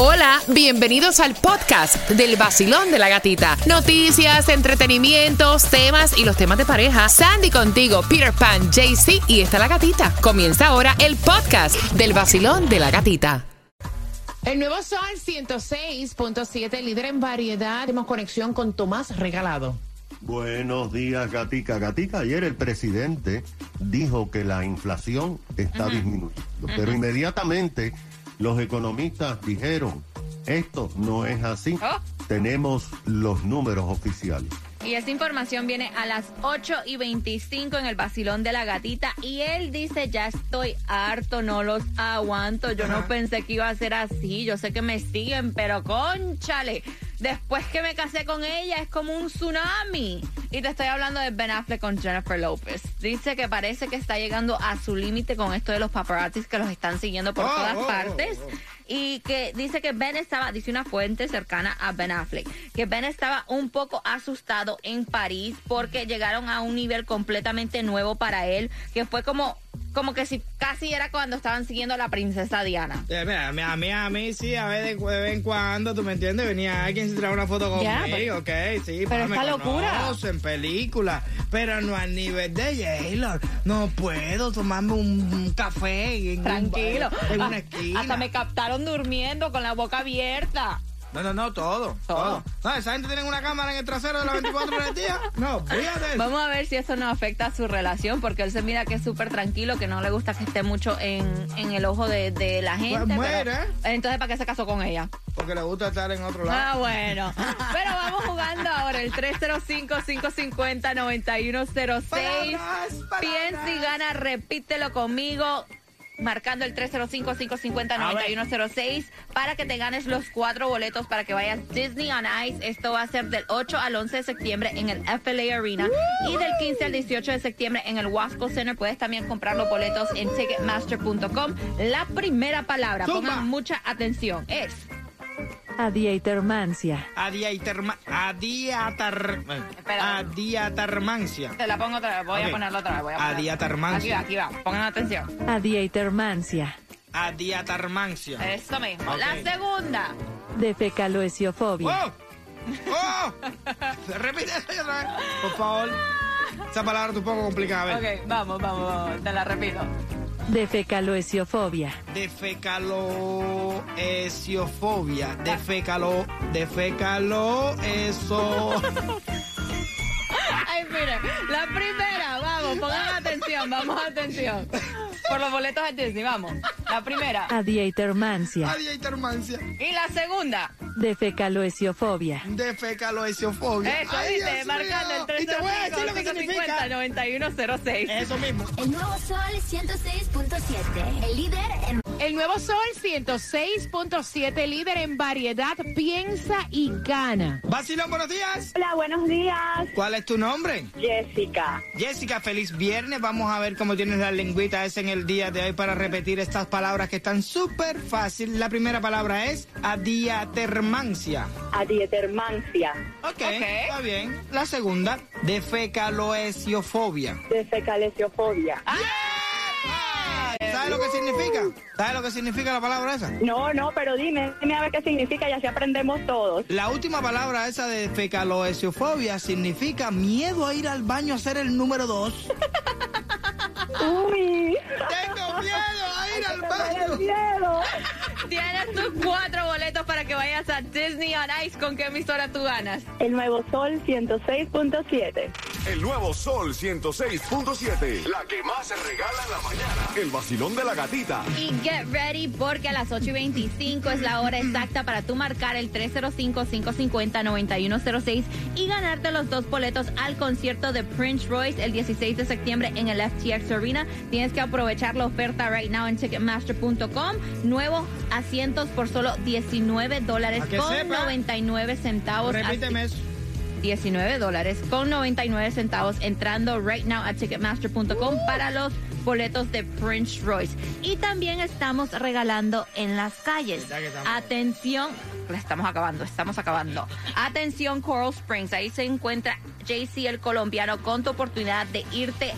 Hola, bienvenidos al podcast del vacilón de la gatita. Noticias, entretenimientos, temas y los temas de pareja. Sandy contigo, Peter Pan, JC y está la gatita. Comienza ahora el podcast del vacilón de la gatita. El nuevo Sol 106.7, líder en variedad. Tenemos conexión con Tomás Regalado. Buenos días, Gatica. Gatica, ayer el presidente dijo que la inflación está disminuyendo, pero inmediatamente los economistas dijeron, esto no es así. Oh. Tenemos los números oficiales. Y esta información viene a las 8 y 25 en el vacilón de la gatita. Y él dice, ya estoy harto, no los aguanto. Yo no pensé que iba a ser así. Yo sé que me siguen, pero conchale. Después que me casé con ella es como un tsunami. Y te estoy hablando de Ben Affleck con Jennifer Lopez. Dice que parece que está llegando a su límite con esto de los paparazzis que los están siguiendo por todas partes. Y que dice que Ben estaba, dice una fuente cercana a Ben Affleck, que Ben estaba un poco asustado en París porque llegaron a un nivel completamente nuevo para él, que fue como como que si casi era cuando estaban siguiendo a la princesa Diana. Eh, mira, a mí, a mí, a mí sí, a ver de, de vez en cuando, ¿tú me entiendes? Venía alguien se trae una foto conmigo, ok, sí. pero esta locura. conocen, películas, pero no al nivel de J-Lo. No puedo tomarme un, un café en, un- Tranquilo. en Ah, una esquina. Hasta me captaron durmiendo con la boca abierta. No, no, no, todo, Todo. todo. No, esa gente tiene una cámara en el trasero de las 24 horas del día. No, fíjate. Vamos a ver si eso no afecta a su relación, porque él se mira que es súper tranquilo, que no le gusta que esté mucho en, en el ojo de, de la gente. Pues muere. pero- entonces, ¿para qué se casó con ella? Porque le gusta estar en otro lado. Ah, bueno. Pero vamos jugando ahora el 305-550-9106. Palabras, palabras. Piensa y gana, repítelo conmigo. Marcando el 305-550-9106 para que te ganes los cuatro boletos para que vayas Disney on Ice. Esto va a ser del 8 al 11 de septiembre en el FLA Arena y del 15 al 18 de septiembre en el Wasco Center. Puedes también comprar los boletos en Ticketmaster.com. La primera palabra, pongan mucha atención, es Adietermancia. Adiaterma, adiatar, Espera. adiatarmancia. Te la pongo otra vez, voy a ponerla otra vez. Voy a ponerla. Adiatarmancia. Aquí va, aquí va, pongan atención. Adietermancia. Adiatarmancia. Eso mismo. La segunda. Defecaloesiofobia. ¡Oh! ¡Oh! Repite eso otra vez. Por favor. Esa palabra es un poco complicada. A ver. Ok, vamos, vamos, vamos, te la repito. Defecaloesiofobia. Defecaloesiofobia. Defecalo. Defecalo. Eso. Ay, mire, la primera, vamos, pongan atención, vamos, atención. Por los boletos de Disney, vamos. La primera. Adietermancia. Adiatarmancia. Y la segunda. Defecaloesiofobia. Defecaloesiofobia. Eso, Ay, viste, Dios marcando mío. el Y te voy a decir lo que 305 significa. 9106 Eso mismo. El nuevo Sol 106.7. El líder en El nuevo Sol 106.7, líder en variedad. Piensa y gana. Vacilón, buenos días. Hola, buenos días. ¿Cuál es tu nombre? Jessica. Jessica, feliz viernes. Vamos a ver cómo tienes la lengüita esa en el día de hoy para repetir estas palabras que están súper fácil. La primera palabra es adiatermancia. Adietermancia. Ok, está bien. La segunda, defecaloesiofobia. De fecalesiofobia. Ah, ¿Sabes lo que significa? ¿Sabes lo que significa la palabra esa? No, no, pero dime, dime a ver qué significa y así aprendemos todos. La última palabra esa de fecaloesiofobia significa miedo a ir al baño a hacer el número dos. Uy. Tengo miedo a ir al ¡Qué baño. miedo! Tienes tus cuatro boletos para que vayas a Disney on Ice. ¿Con qué emisora tú ganas? El nuevo Sol 106.7. El nuevo Sol 106.7. La que más se regala en la mañana. El vacilón de la gatita. Y get ready porque a las 8 y 25 es la hora exacta para tú marcar el 305-550-9106 y ganarte los dos boletos al concierto de Prince Royce el 16 de septiembre en el FTX Arena. Tienes que aprovechar la oferta right now en Ticketmaster.com. Nuevos asientos por solo 19 dólares con sepa. 99 centavos. Repíteme eso. 19 dólares con 99 centavos entrando right now a ticketmaster.com para los boletos de Prince Royce. Y también estamos regalando en las calles. Atención, la estamos acabando, estamos acabando. Atención Coral Springs, ahí se encuentra JC el colombiano con tu oportunidad de irte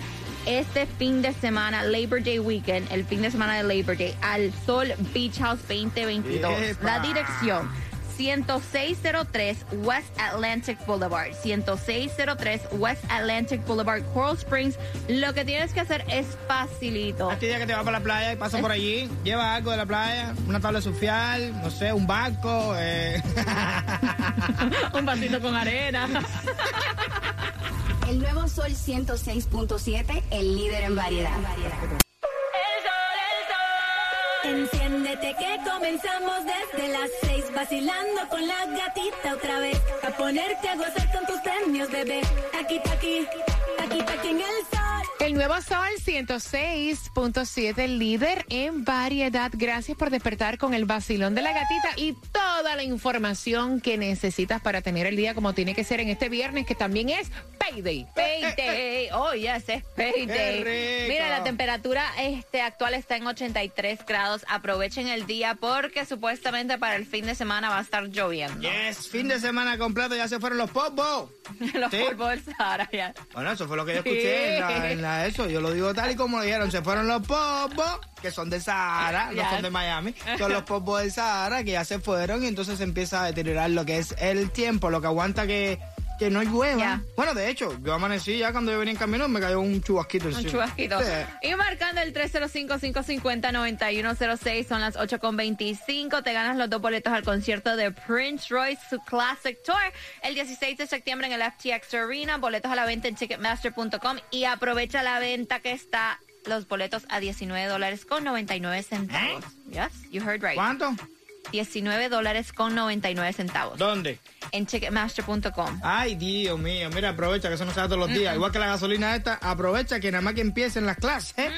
este fin de semana, Labor Day Weekend, el fin de semana de Labor Day, al Sol Beach House 2022. Epa. La dirección. 10603 West Atlantic Boulevard. 10603 West Atlantic Boulevard, Coral Springs. Lo que tienes que hacer es facilito. Este día que te vas para la playa y pasas por allí, lleva algo de la playa, una tabla social, no sé, un barco. Eh. Un vasito con arena. El nuevo Sol 106.7, el líder en variedad. Enciéndete que comenzamos desde las seis vacilando con la gatita otra vez a ponerte a gozar con tus premios bebé. Aquí aquí aquí aquí en el El nuevo Sol 106.7, líder en variedad. Gracias por despertar con el vacilón de la gatita y toda la información que necesitas para tener el día como tiene que ser en este viernes, que también es Payday. Payday. Oh, yes, es payday. Mira, la temperatura este, actual está en 83 grados. Aprovechen el día porque supuestamente para el fin de semana va a estar lloviendo. yes, fin de semana completo, ya se fueron los popos. Los Sí. polvos del Sahara ya. Bueno, eso fue lo que yo escuché en, la, en la eso. Yo lo digo tal y como lo dijeron. Se fueron los popos, que son de Sahara, no son de Miami. Son los popos del Sahara que ya se fueron y entonces se empieza a deteriorar lo que es el tiempo, lo que aguanta que, que no llueva. Ya. Bueno, de hecho, yo amanecí ya cuando yo venía en camino me cayó un chubasquito Un encima. chubasquito. Sí. Y marcando el 305-550-9106, son las 8.25. Te ganas los dos boletos al concierto de Prince Royce, su Classic Tour, el 16 de septiembre en el FTX Arena. Boletos a la venta en Ticketmaster.com y aprovecha la venta que está los boletos a 19 dólares con 99 centavos. Yes, you heard right. ¿Cuánto? 19 dólares con 99 centavos ¿Dónde? en Ticketmaster.com. Ay, Dios mío, mira, aprovecha que eso no se da todos los días. Igual que la gasolina esta, aprovecha que nada más que empiecen las clases. ¿eh?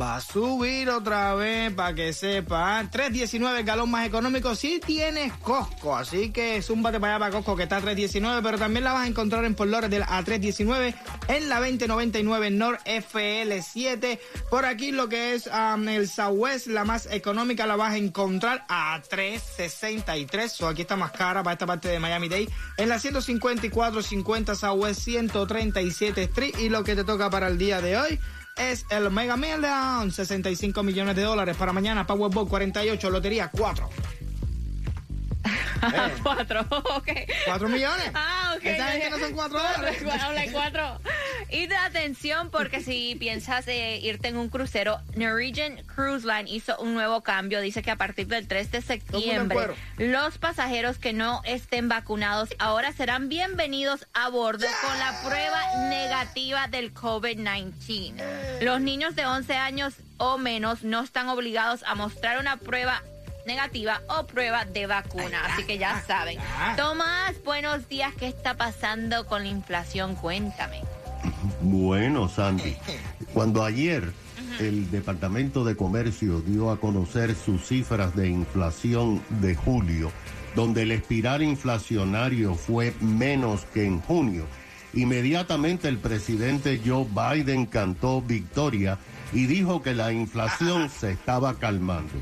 Va a subir otra vez para que sepa. 3.19 el galón más económico si tienes Costco. Así que zúmbate para allá para Costco que está a 3.19, pero también la vas a encontrar en Flores del a 3.19 en la 2099 Nord FL7. Por aquí lo que es um, el Southwest, la más económica la vas a encontrar a 3.63. So, aquí está más cara para esta parte de Miami Dade. En la 154.50 Southwest 137 Street. Y lo que te toca para el día de hoy es el Mega Million, 65 millones de dólares para mañana, Powerball 48, Lotería 4. Cuatro, ok. 4 millones. Ah, ok. Esa gente no son cuatro dólares. Cuatro, cuatro. Y de atención porque si piensas eh, irte en un crucero, Norwegian Cruise Line hizo un nuevo cambio. Dice que a partir del 3 de septiembre, los pasajeros que no estén vacunados ahora serán bienvenidos a bordo con la prueba negativa del COVID-19. Los niños de 11 años o menos no están obligados a mostrar una prueba negativa o prueba de vacuna. Así que ya saben. Tomás, buenos días. ¿Qué está pasando con la inflación? Cuéntame. Bueno, Sandy, cuando ayer el Departamento de Comercio dio a conocer sus cifras de inflación de julio, donde el espiral inflacionario fue menos que en junio, inmediatamente el presidente Joe Biden cantó victoria y dijo que la inflación se estaba calmando.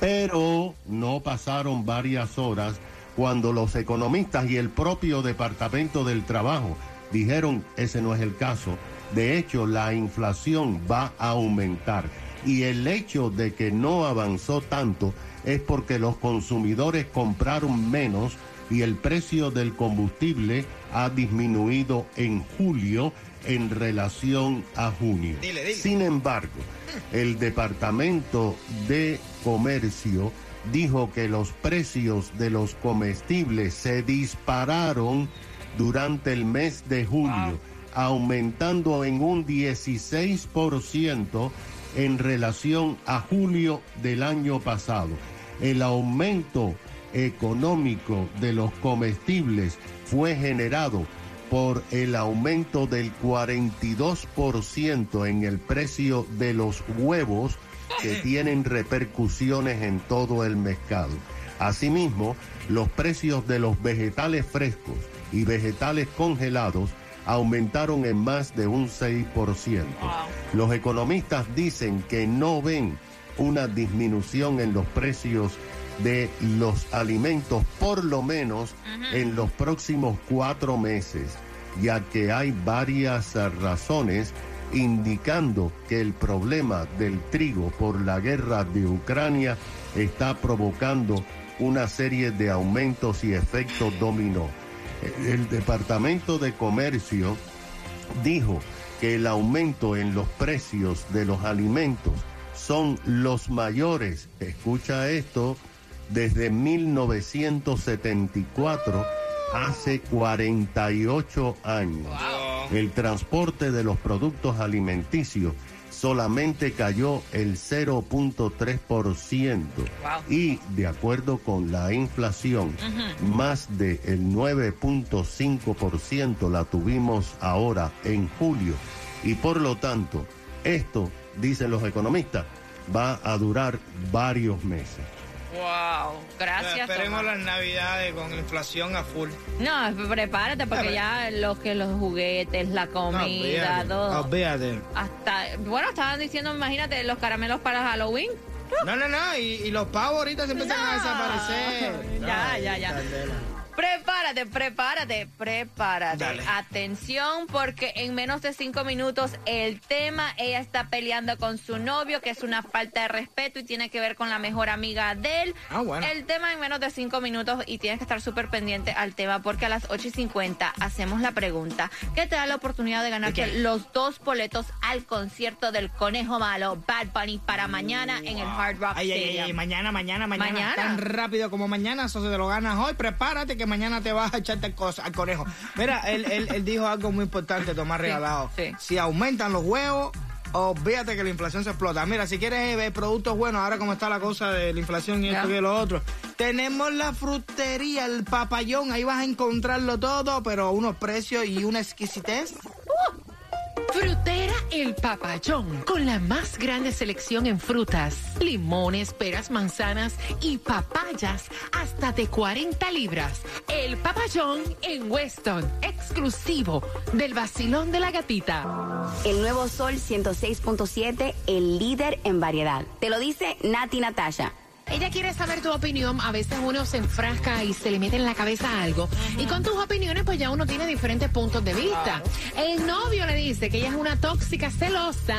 Pero no pasaron varias horas cuando los economistas y el propio Departamento del Trabajo dijeron ese no es el caso. De hecho, la inflación va a aumentar. Y el hecho de que no avanzó tanto es porque los consumidores compraron menos y el precio del combustible ha disminuido en julio en relación a junio. Dile, dile. Sin embargo, el Departamento de Comercio dijo que los precios de los comestibles se dispararon durante el mes de julio, aumentando en un 16% en relación a julio del año pasado. El aumento económico de los comestibles fue generado por el aumento del 42% en el precio de los huevos que tienen repercusiones en todo el mercado. Asimismo, los precios de los vegetales frescos y vegetales congelados aumentaron en más de un 6%. Los economistas dicen que no ven una disminución en los precios de los alimentos por lo menos en los próximos cuatro meses, ya que hay varias eh, razones indicando que el problema del trigo por la guerra de Ucrania está provocando una serie de aumentos y efectos dominó. El Departamento de Comercio dijo que el aumento en los precios de los alimentos son los mayores, escucha esto, desde 1974, hace 48 años. El transporte de los productos alimenticios solamente cayó el 0.3% y de acuerdo con la inflación, más del 9.5% la tuvimos ahora en julio. Y por lo tanto esto, dicen los economistas, va a durar varios meses. Wow, gracias. Esperemos Tomás. las navidades con inflación a full. No, prepárate porque ya los que los juguetes, la comida, olvídate, todo. olvídate. Hasta, bueno, estaban diciendo, imagínate, los caramelos para Halloween. No, no, no, y, y los pavos ahorita se empiezan a No. desaparecer. Ya, ya, ya. candela. Prepárate, prepárate, prepárate. Dale. Atención, porque en menos de cinco minutos el tema, ella está peleando con su novio, que es una falta de respeto y tiene que ver con la mejor amiga de él. Ah, bueno. El tema en menos de cinco minutos y tienes que estar súper pendiente al tema, porque a las 8 y 50 hacemos la pregunta que te da la oportunidad de ganarte los dos boletos al concierto del Conejo Malo, Bad Bunny, para mañana en el Hard Rock Ay, ay, Stadium. ay, mañana, mañana, mañana, Mañana. Tan rápido como mañana, eso se te lo ganas hoy. Prepárate que mañana te vas a echarte al, cos- al conejo. Mira, él, él, él dijo algo muy importante, Tomás Regalado. sí. Si aumentan los huevos, olvídate que la inflación se explota. Mira, si quieres eh, ver productos buenos, ahora como está la cosa de la inflación y esto y lo otro, tenemos la frutería, el papayón, ahí vas a encontrarlo todo, pero a unos precios y una exquisitez. Frutera El Papayón, con la más grande selección en frutas, limones, peras, manzanas y papayas hasta de 40 libras. El Papayón en Weston, exclusivo del vacilón de la gatita. El nuevo Sol 106.7, el líder en variedad. Te lo dice Nati Natasha. Ella quiere saber tu opinión. A veces uno se enfrasca y se le mete en la cabeza algo. Y con tus opiniones, pues ya uno tiene diferentes puntos de vista. El novio le dice que ella es una tóxica celosa.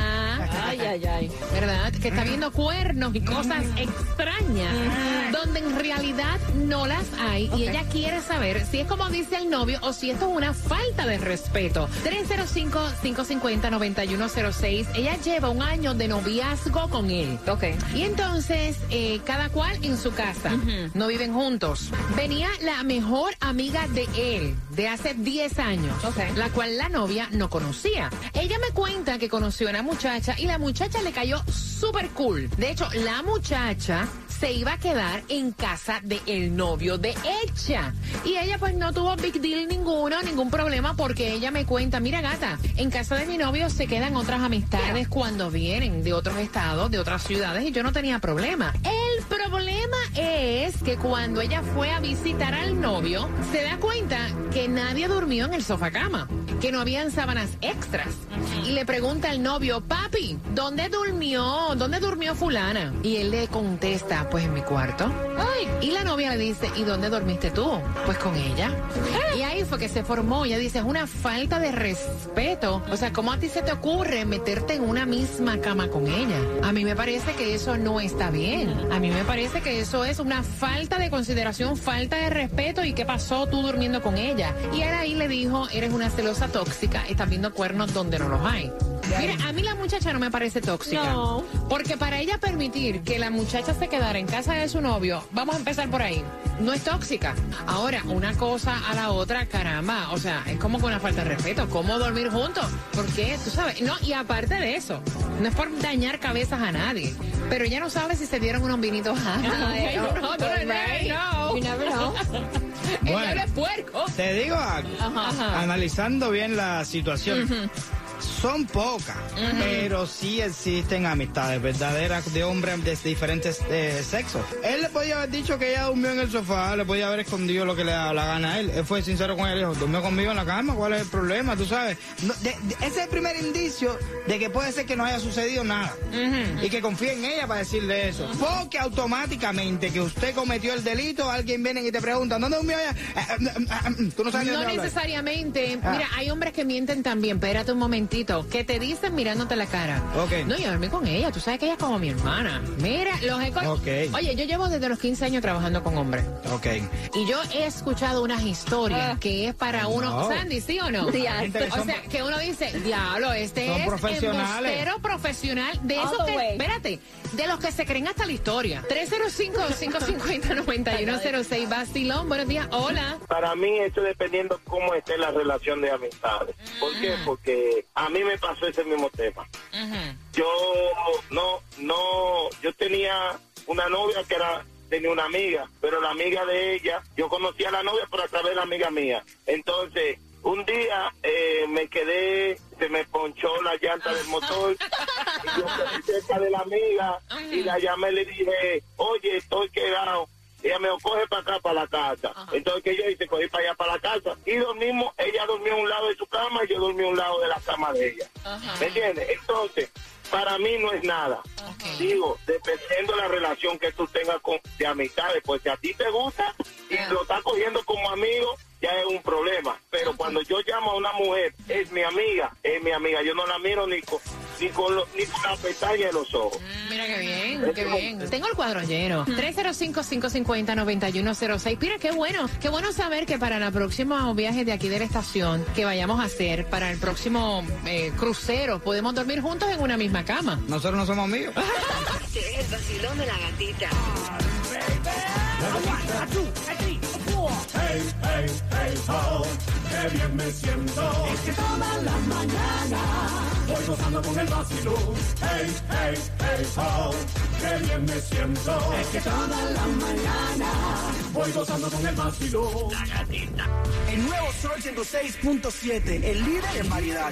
Ay, ay, ay. ¿Verdad? Que está viendo cuernos y cosas extrañas. Donde en realidad no las hay. Y ella quiere saber si es como dice el novio o si esto es una falta de respeto. 305-550-9106. Ella lleva un año de noviazgo con él. Ok. Y entonces, eh, cada cual en su casa. No viven juntos. Venía la mejor amiga de él, de hace 10 años, Ok. la cual la novia no conocía. Ella me cuenta que conoció a una muchacha y la muchacha le cayó súper cool. De hecho, la muchacha se iba a quedar en casa del el novio de ella. Y ella pues no tuvo big deal ninguno, ningún problema, porque ella me cuenta, mira gata, en casa de mi novio se quedan otras amistades cuando vienen de otros estados, de otras ciudades, y yo no tenía problema es que cuando ella fue a visitar al novio, se da cuenta que nadie durmió en el sofá cama, que no habían sábanas extras. Y le pregunta al novio, papi, ¿dónde durmió? ¿Dónde durmió fulana? Y él le contesta, pues en mi cuarto. Ay. Y la novia le dice, ¿y dónde dormiste tú? Pues con ella. Y ahí fue que se formó. Ella dice, es una falta de respeto. O sea, ¿cómo a ti se te ocurre meterte en una misma cama con ella? A mí me parece que eso no está bien. A mí me parece que eso es una falta de consideración, falta de respeto. ¿Y qué pasó tú durmiendo con ella? Y él ahí le dijo, eres una celosa tóxica, estás viendo cuernos donde no los hay. Mira, a mí la muchacha no me parece tóxica. No. Porque para ella permitir que la muchacha se quedara en casa de su novio, vamos a empezar por ahí, no es tóxica. Ahora, una cosa a la otra, caramba, o sea, es como con una falta de respeto. ¿Cómo dormir juntos? ¿Por qué? Tú sabes. No, y aparte de eso, no es por dañar cabezas a nadie, pero ella no sabe si se dieron unos vinitos no, you never know. Know. Ella Bueno. es puerco. Te digo Ajá. analizando bien la situación. Son pocas, pero sí existen amistades verdaderas de hombres de diferentes eh, sexos. Él le podía haber dicho que ella durmió en el sofá, le podía haber escondido lo que le da la gana a él. Él fue sincero con él, dijo, durmió conmigo en la cama, ¿cuál es el problema? Tú sabes, No, de- de- ese es el primer indicio de que puede ser que no haya sucedido nada. Y que confíe en ella para decirle eso. Porque automáticamente que usted cometió el delito, alguien viene y te pregunta, ¿dónde durmió ella? Eh, eh, eh, Tú no sabes No necesariamente. Ah. Mira, hay hombres que mienten también. Espérate un momentito. Que te dicen mirándote la cara. Ok. No, yo dormí con ella, tú sabes que ella es como mi hermana. Mira, los he. Oye, yo llevo desde los 15 años trabajando con hombres. Ok. Y yo he escuchado unas historias que es para uno, No. Sandy, ¿sí o no? O sea, que uno dice, diablo, este Son es profesionales. embustero profesional de All esos que, way. espérate, de los que se creen hasta la historia. 305-550-9106, Basilón, buenos días, hola. Para mí, eso dependiendo cómo esté la relación de amistades. ¿Por qué? Porque a mí me pasó ese mismo tema. Yo no, no, yo tenía una novia que era tenía una amiga, pero la amiga de ella, yo conocía a la novia por a través de la amiga mía. Entonces, un día eh, me quedé, se me ponchó la llanta del motor, y yo quedé cerca de la amiga y la llamé y le dije, oye, estoy quedado. Ella me dijo, coge para acá, para la casa. Entonces, que yo hice? Cogí para allá, para la casa. Y dormimos, ella durmió a un lado de su cama y yo dormí a un lado de la cama de ella. ¿Me entiendes? Entonces, para mí no es nada. Digo, dependiendo de la relación que tú tengas con, de amistades, pues si a ti te gusta y lo estás cogiendo como amigo, ya es un problema. Pero cuando yo llamo a una mujer, es mi amiga, es mi amiga, yo no la miro ni con, ni con, lo- ni con la pestaña de los ojos. Mira qué bien, qué bien. Tengo el cuadro lleno. 305-550-9106. Mira, qué bueno. Qué bueno saber que para el próximo viaje de aquí de la estación que vayamos a hacer, para el próximo eh, crucero, podemos dormir juntos en una misma cama. Nosotros no somos amigos. Es el vacilón de la gatita. Hey, hey, hey, ho, qué bien me siento. Es que toda la mañana voy gozando con el vacilón. Hey, hey, hey, ho, qué bien me siento. Es que toda la mañana voy gozando con el vacilón. La gatita. El nuevo Sol 106.7, el líder en variedad.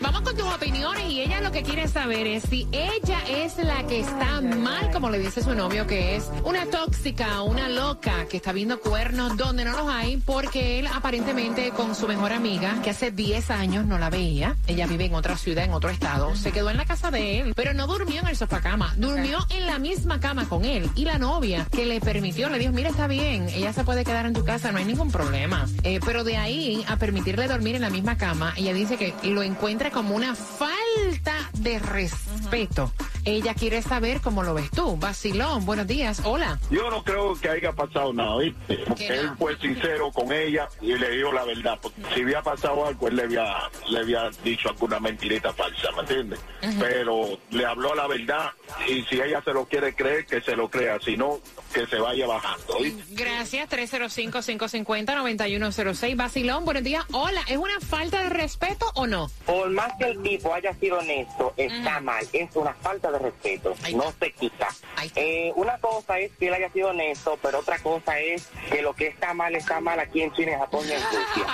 Vamos con tus opiniones y ella lo que quiere saber es si ella es la que está mal, como le dice su novio, que es una tóxica, una loca, que está viendo cuernos donde no los hay, porque él aparentemente con su mejor amiga, que hace 10 años no la veía, ella vive en otra ciudad, en otro estado, se quedó en la casa de él, pero no durmió en el sofá cama, durmió en la misma cama con él y la novia que le permitió, le dijo, mira, está bien, ella se puede quedar en tu casa, no hay ningún problema. Eh, pero de ahí a permitirle dormir en la misma cama, ella dice que lo encuentra como una falta de respeto. Ella quiere saber cómo lo ves tú. Vacilón, buenos días, hola. Yo no creo que haya pasado nada, ¿viste? Porque él fue sincero con ella y le dijo la verdad. Porque si había pasado algo, él le había, le había dicho alguna mentirita falsa, ¿me entiendes? Pero le habló la verdad y si ella se lo quiere creer, que se lo crea. Si no, que se vaya bajando, ¿oíste? Gracias, 305-550-9106. Vacilón, buenos días. Hola, ¿es una falta de respeto o no? Por más que el tipo haya sido honesto, está mal. Es una falta de respeto. No se quita. Eh, una cosa es que él haya sido honesto, pero otra cosa es que lo que está mal está mal aquí en China, en Japón y en Rusia.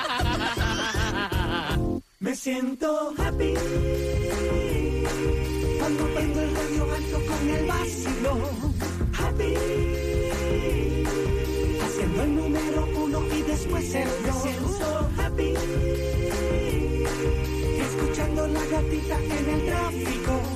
Me siento happy cuando prendo el radio alto con el vacilón. Happy haciendo el número uno y después el dos. Me siento happy escuchando la gatita en el tráfico.